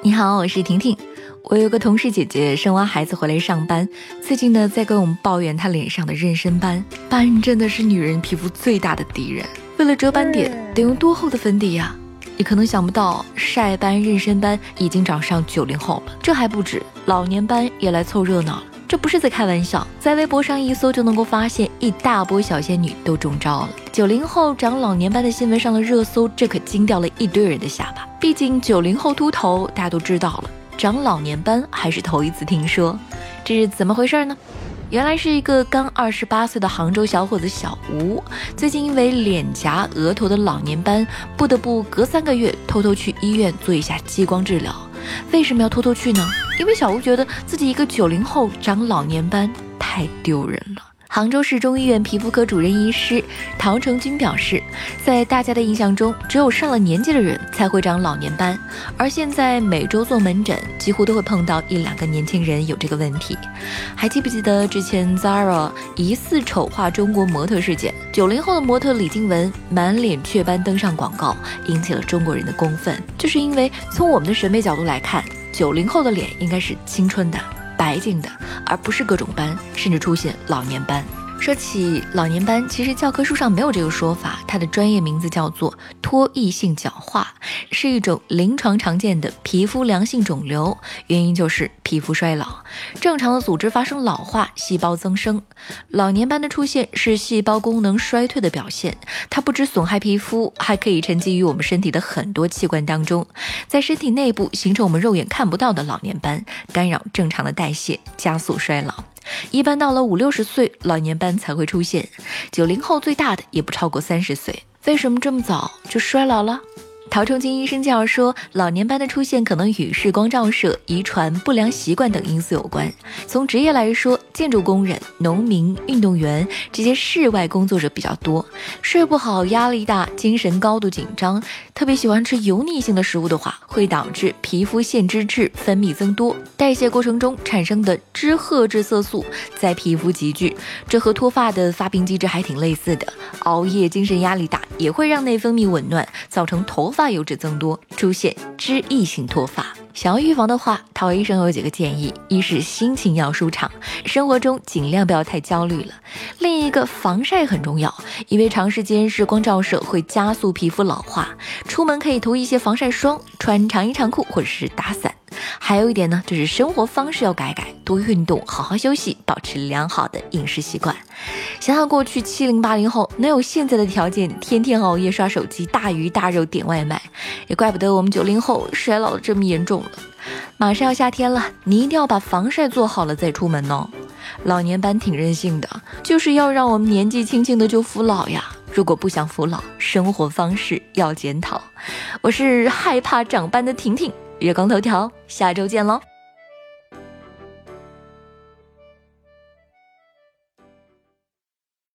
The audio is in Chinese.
你好，我是婷婷。我有个同事姐姐生完孩子回来上班，最近呢在跟我们抱怨她脸上的妊娠斑。斑真的是女人皮肤最大的敌人，为了遮斑点得用多厚的粉底呀？你可能想不到，晒斑、妊娠斑已经找上九零后了，这还不止，老年斑也来凑热闹了。这不是在开玩笑，在微博上一搜就能够发现一大波小仙女都中招了。九零后长老年斑的新闻上了热搜，这可惊掉了一堆人的下巴。毕竟九零后秃头大家都知道了，长老年斑还是头一次听说，这是怎么回事呢？原来是一个刚二十八岁的杭州小伙子小吴，最近因为脸颊、额头的老年斑，不得不隔三个月偷偷去医院做一下激光治疗。为什么要偷偷去呢？因为小吴觉得自己一个九零后长老年斑太丢人了。杭州市中医院皮肤科主任医师陶成军表示，在大家的印象中，只有上了年纪的人才会长老年斑，而现在每周做门诊，几乎都会碰到一两个年轻人有这个问题。还记不记得之前 Zara 疑似丑化中国模特事件？九零后的模特李静雯满脸雀斑登上广告，引起了中国人的公愤，就是因为从我们的审美角度来看，九零后的脸应该是青春的。白净的，而不是各种斑，甚至出现老年斑。说起老年斑，其实教科书上没有这个说法，它的专业名字叫做脱异性角化，是一种临床常见的皮肤良性肿瘤，原因就是皮肤衰老，正常的组织发生老化，细胞增生。老年斑的出现是细胞功能衰退的表现，它不止损害皮肤，还可以沉积于我们身体的很多器官当中，在身体内部形成我们肉眼看不到的老年斑，干扰正常的代谢，加速衰老。一般到了五六十岁，老年斑才会出现。九零后最大的也不超过三十岁，为什么这么早就衰老了？陶成军医生介绍说，老年斑的出现可能与日光照射、遗传、不良习惯等因素有关。从职业来说，建筑工人、农民、运动员这些室外工作者比较多，睡不好、压力大、精神高度紧张，特别喜欢吃油腻性的食物的话，会导致皮肤腺脂质分泌增多，代谢过程中产生的脂褐质色素在皮肤集聚，这和脱发的发病机制还挺类似的。熬夜、精神压力大也会让内分泌紊乱，造成头发油脂增多，出现脂溢性脱发。想要预防的话，陶医生有几个建议：一是心情要舒畅，生活中尽量不要太焦虑了；另一个防晒很重要，因为长时间日光照射会加速皮肤老化，出门可以涂一些防晒霜，穿长衣长裤或者是打伞。还有一点呢，就是生活方式要改改，多运动，好好休息，保持良好的饮食习惯。想想过去七零八零后能有现在的条件，天天熬夜刷手机，大鱼大肉点外卖，也怪不得我们九零后衰老的这么严重了。马上要夏天了，你一定要把防晒做好了再出门哦。老年斑挺任性的，就是要让我们年纪轻轻的就服老呀。如果不想服老，生活方式要检讨。我是害怕长斑的婷婷。月光头条，下周见喽。